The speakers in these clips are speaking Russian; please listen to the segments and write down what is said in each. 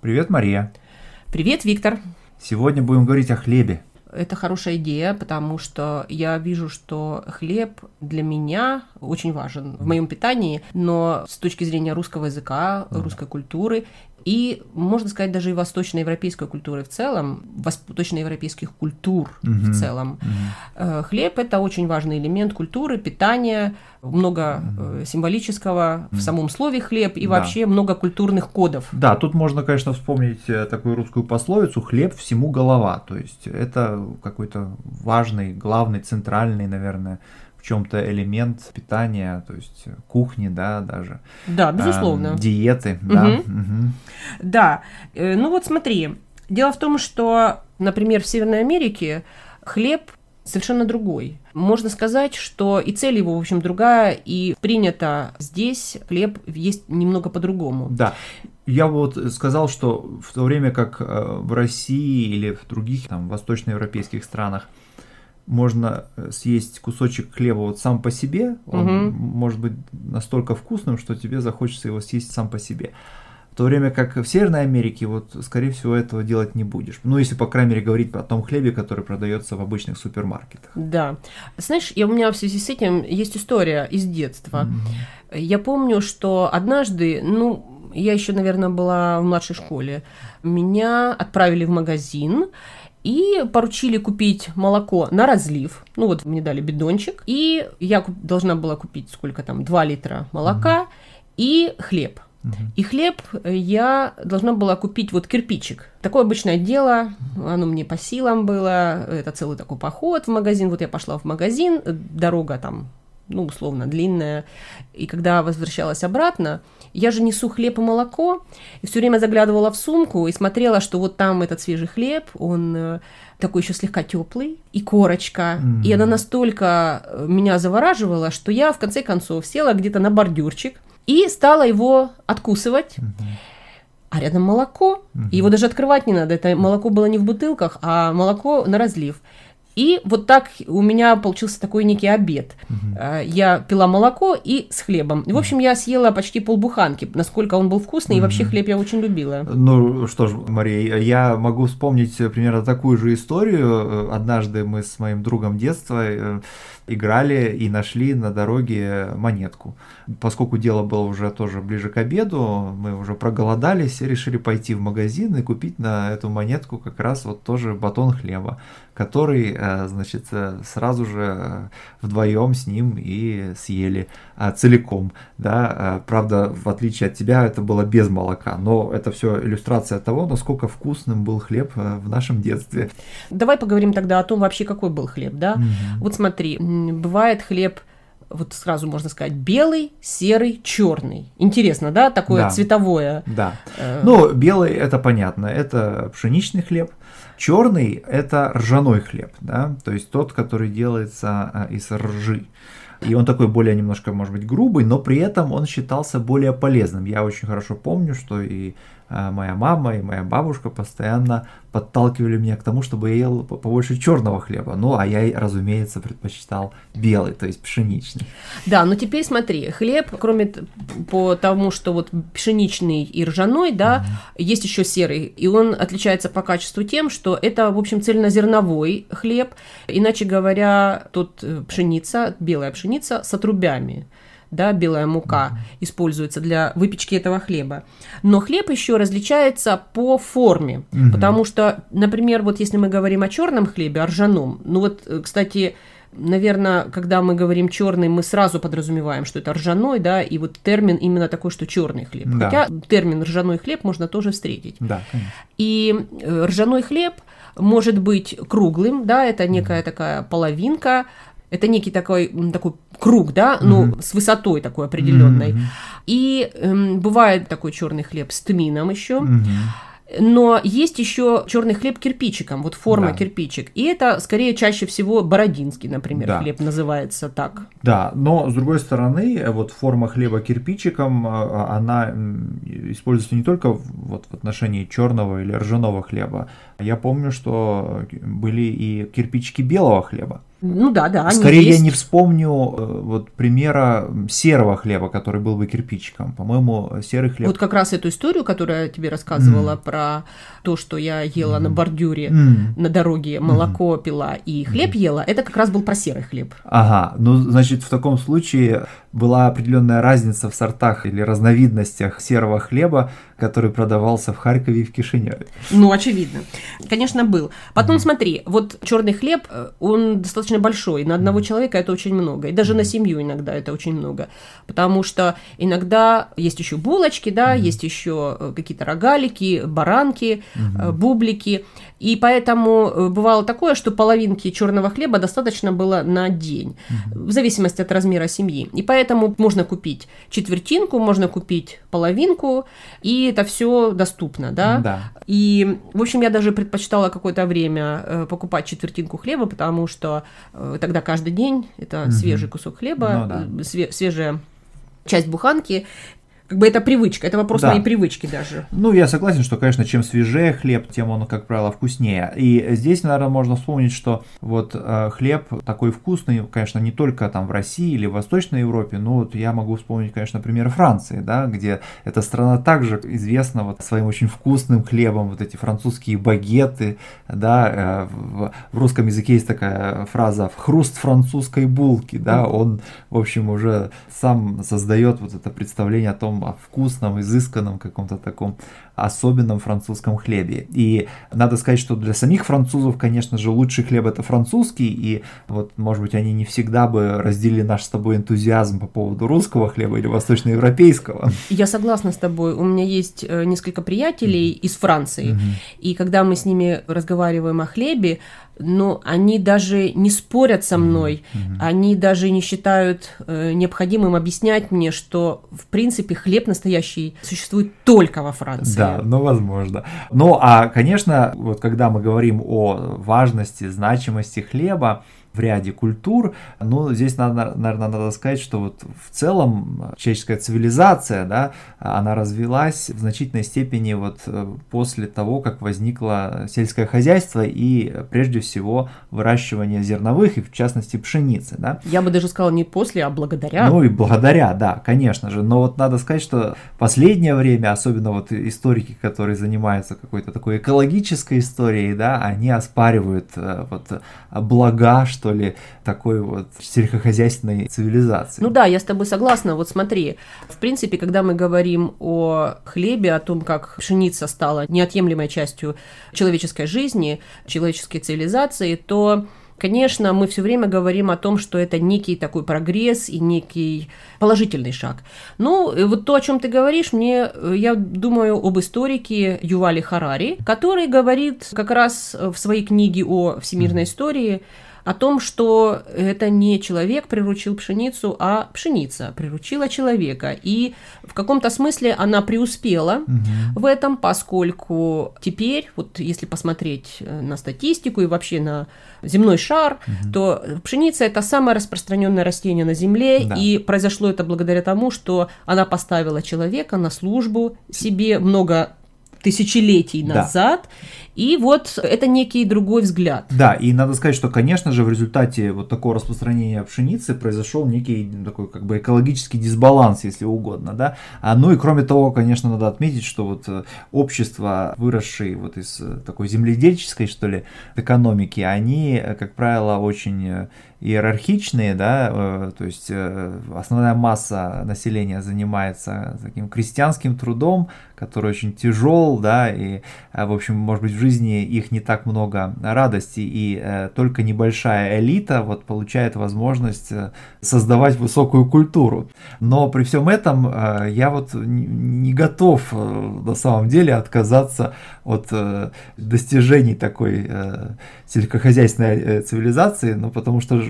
Привет, Мария. Привет, Виктор. Сегодня будем говорить о хлебе. Это хорошая идея, потому что я вижу, что хлеб для меня очень важен в моем питании, но с точки зрения русского языка, русской культуры и, можно сказать, даже и восточноевропейской культуры в целом, восточноевропейских культур угу. в целом. Угу. Хлеб – это очень важный элемент культуры, питания, много угу. символического в самом слове «хлеб» и да. вообще много культурных кодов. Да, тут можно, конечно, вспомнить э, такую русскую пословицу «хлеб всему голова», то есть это какой-то важный, главный, центральный, наверное, в чем-то элемент питания, то есть кухни, да, даже. Да, безусловно. Э, диеты, угу. да. Угу. Да, э, ну вот смотри, дело в том, что, например, в Северной Америке хлеб совершенно другой. Можно сказать, что и цель его, в общем, другая, и принято здесь хлеб есть немного по-другому. Да. Я вот сказал, что в то время как э, в России или в других там восточноевропейских странах можно э, съесть кусочек хлеба вот сам по себе, он угу. может быть настолько вкусным, что тебе захочется его съесть сам по себе. В то время как в Северной Америке, вот, скорее всего, этого делать не будешь. Ну, если, по крайней мере, говорить о том хлебе, который продается в обычных супермаркетах. Да. Знаешь, я, у меня в связи с этим есть история из детства. Mm-hmm. Я помню, что однажды, ну, я еще, наверное, была в младшей школе, меня отправили в магазин, и поручили купить молоко на разлив. Ну вот мне дали бидончик, и я должна была купить сколько там, 2 литра молока угу. и хлеб. Угу. И хлеб я должна была купить вот кирпичик. Такое обычное дело, оно мне по силам было, это целый такой поход в магазин. Вот я пошла в магазин, дорога там, ну, условно, длинная. И когда возвращалась обратно, я же несу хлеб и молоко, и все время заглядывала в сумку и смотрела, что вот там этот свежий хлеб, он э, такой еще слегка теплый, и корочка. Mm-hmm. И она настолько э, меня завораживала, что я в конце концов села где-то на бордюрчик и стала его откусывать. Mm-hmm. А рядом молоко. Mm-hmm. Его даже открывать не надо. Это молоко было не в бутылках, а молоко на разлив. И вот так у меня получился такой некий обед. Угу. Я пила молоко и с хлебом. И, в общем, я съела почти полбуханки, насколько он был вкусный, угу. и вообще хлеб я очень любила. Ну что ж, Мария, я могу вспомнить примерно такую же историю. Однажды мы с моим другом детства э, играли и нашли на дороге монетку. Поскольку дело было уже тоже ближе к обеду, мы уже проголодались и решили пойти в магазин и купить на эту монетку как раз вот тоже батон хлеба, который, э, значит, э, сразу же э, вдвоем с ним и съели целиком, да, правда, в отличие от тебя, это было без молока, но это все иллюстрация того, насколько вкусным был хлеб в нашем детстве. Давай поговорим тогда о том вообще, какой был хлеб, да? Угу. Вот смотри, бывает хлеб вот сразу можно сказать, белый, серый, черный. Интересно, да, такое да. цветовое. Да. Э... Ну, белый это понятно, это пшеничный хлеб. Черный это ржаной хлеб, да, то есть тот, который делается э, из ржи. И он такой более немножко, может быть, грубый, но при этом он считался более полезным. Я очень хорошо помню, что и моя мама и моя бабушка постоянно подталкивали меня к тому, чтобы я ел побольше черного хлеба. Ну, а я, разумеется, предпочитал белый, то есть пшеничный. Да, но теперь смотри, хлеб, кроме по тому, что вот пшеничный и ржаной, да, mm-hmm. есть еще серый, и он отличается по качеству тем, что это, в общем, цельнозерновой хлеб, иначе говоря, тут э, пшеница, белая пшеница с отрубями да, белая мука используется для выпечки этого хлеба. Но хлеб еще различается по форме, mm-hmm. потому что, например, вот если мы говорим о черном хлебе, о ржаном, ну вот, э, кстати, наверное, когда мы говорим черный, мы сразу подразумеваем, что это ржаной, да, и вот термин именно такой, что черный хлеб. Да. Хотя термин ржаной хлеб можно тоже встретить. Да, конечно. И э, ржаной хлеб может быть круглым, да, это некая такая половинка, это некий такой, такой круг, да, ну, mm-hmm. с высотой такой определенной. Mm-hmm. И эм, бывает такой черный хлеб с тмином еще. Mm-hmm. Но есть еще черный хлеб кирпичиком, вот форма да. кирпичик. И это скорее чаще всего бородинский, например, да. хлеб называется так. Да, но с другой стороны, вот форма хлеба кирпичиком, а, она используется не только вот в отношении черного или ржаного хлеба. Я помню, что были и кирпичики белого хлеба. Ну да, да. Скорее есть. я не вспомню э, вот примера серого хлеба, который был бы кирпичиком. По-моему, серый хлеб. Вот как раз эту историю, которую я тебе рассказывала mm. про то, что я ела mm. на бордюре mm. на дороге, молоко mm. пила и хлеб mm. ела, это как раз был про серый хлеб. Ага, ну значит в таком случае была определенная разница в сортах или разновидностях серого хлеба, который продавался в Харькове и в Кишиневе. Ну, очевидно. Конечно, был. Потом mm смотри, вот черный хлеб, э, он достаточно большой. На одного mm человека это очень много. И даже mm на семью иногда это очень много. Потому что иногда есть еще булочки, да, mm есть еще э, какие-то рогалики, баранки, mm бублики. И поэтому бывало такое, что половинки черного хлеба достаточно было на день, mm в зависимости от размера семьи. И поэтому можно купить четвертинку, можно купить половинку, и это все доступно, да? Да. И, в общем, я даже предпочитала какое-то время э, покупать четвертинку хлеба, потому что э, тогда каждый день это угу. свежий кусок хлеба, ну, да. све- свежая часть буханки, как бы это привычка, это вопрос да. моей привычки даже. Ну, я согласен, что, конечно, чем свежее хлеб, тем он, как правило, вкуснее. И здесь, наверное, можно вспомнить, что вот э, хлеб такой вкусный, конечно, не только там в России или в Восточной Европе, но вот я могу вспомнить, конечно, пример Франции, да, где эта страна также известна вот своим очень вкусным хлебом, вот эти французские багеты, да, э, в, в русском языке есть такая фраза «хруст французской булки», да, он, в общем, уже сам создает вот это представление о том, вкусном, изысканном каком-то таком особенном французском хлебе. И надо сказать, что для самих французов, конечно же, лучший хлеб это французский, и вот, может быть, они не всегда бы разделили наш с тобой энтузиазм по поводу русского хлеба или восточноевропейского. Я согласна с тобой. У меня есть э, несколько приятелей из Франции, mm-hmm. и когда мы с ними разговариваем о хлебе, но они даже не спорят со мной, mm-hmm. они даже не считают э, необходимым объяснять мне, что в принципе хлеб настоящий существует только во Франции. Да, ну возможно. Ну а, конечно, вот когда мы говорим о важности, значимости хлеба, в ряде культур. Ну, здесь, надо, наверное, надо сказать, что вот в целом человеческая цивилизация, да, она развилась в значительной степени вот э, после того, как возникло сельское хозяйство и, прежде всего, выращивание зерновых и, в частности, пшеницы, да. Я бы даже сказала не после, а благодаря. Ну и благодаря, да, конечно же. Но вот надо сказать, что последнее время, особенно вот историки, которые занимаются какой-то такой экологической историей, да, они оспаривают э, вот блага, что ли, такой вот сельскохозяйственной цивилизации. Ну да, я с тобой согласна. Вот смотри, в принципе, когда мы говорим о хлебе, о том, как пшеница стала неотъемлемой частью человеческой жизни, человеческой цивилизации, то Конечно, мы все время говорим о том, что это некий такой прогресс и некий положительный шаг. Ну, вот то, о чем ты говоришь, мне, я думаю об историке Ювали Харари, который говорит как раз в своей книге о всемирной истории о том, что это не человек приручил пшеницу, а пшеница приручила человека. И в каком-то смысле она преуспела угу. в этом, поскольку теперь, вот если посмотреть э, на статистику и вообще на земной шар, угу. то пшеница это самое распространенное растение на Земле, да. и произошло это благодаря тому, что она поставила человека на службу себе много тысячелетий назад. Да. И вот это некий другой взгляд. Да, и надо сказать, что, конечно же, в результате вот такого распространения пшеницы произошел некий такой как бы экологический дисбаланс, если угодно, да. А, ну и кроме того, конечно, надо отметить, что вот э, общества, выросшие вот из э, такой земледельческой, что ли, экономики, они, э, как правило, очень иерархичные, да, то есть основная масса населения занимается таким крестьянским трудом, который очень тяжел, да, и, в общем, может быть, в жизни их не так много радости, и э, только небольшая элита вот получает возможность э, создавать высокую культуру. Но при всем этом э, я вот не готов э, на самом деле отказаться от э, достижений такой э, сельскохозяйственной э, цивилизации, ну потому что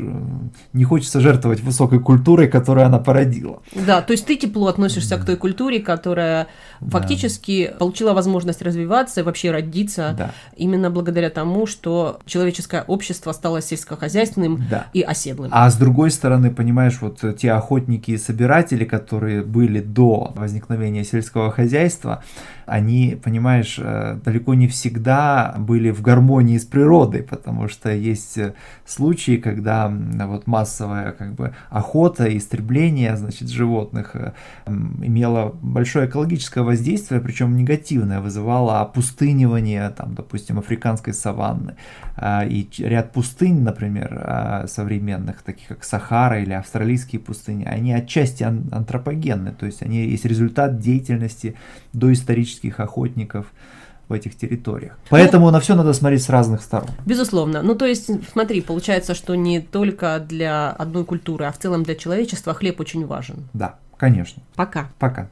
не хочется жертвовать высокой культурой, которую она породила. Да, то есть ты тепло относишься да. к той культуре, которая фактически да. получила возможность развиваться и вообще родиться да. именно благодаря тому, что человеческое общество стало сельскохозяйственным да. и оседлым. А с другой стороны, понимаешь, вот те охотники и собиратели, которые были до возникновения сельского хозяйства, они, понимаешь, э, далеко не всегда были в гармонии с природой, потому что есть э, случаи, когда вот массовая как бы охота, истребление, значит, животных э, имело большое экологическое воздействие, причем негативное, вызывало опустынивание, там, допустим, африканской саванны. И ряд пустынь, например, современных, таких как Сахара или австралийские пустыни, они отчасти антропогенны, то есть они есть результат деятельности доисторических охотников в этих территориях. Ну, Поэтому ну, на все надо смотреть с разных сторон. Безусловно. Ну, то есть, смотри, получается, что не только для одной культуры, а в целом для человечества хлеб очень важен. Да, конечно. Пока. Пока.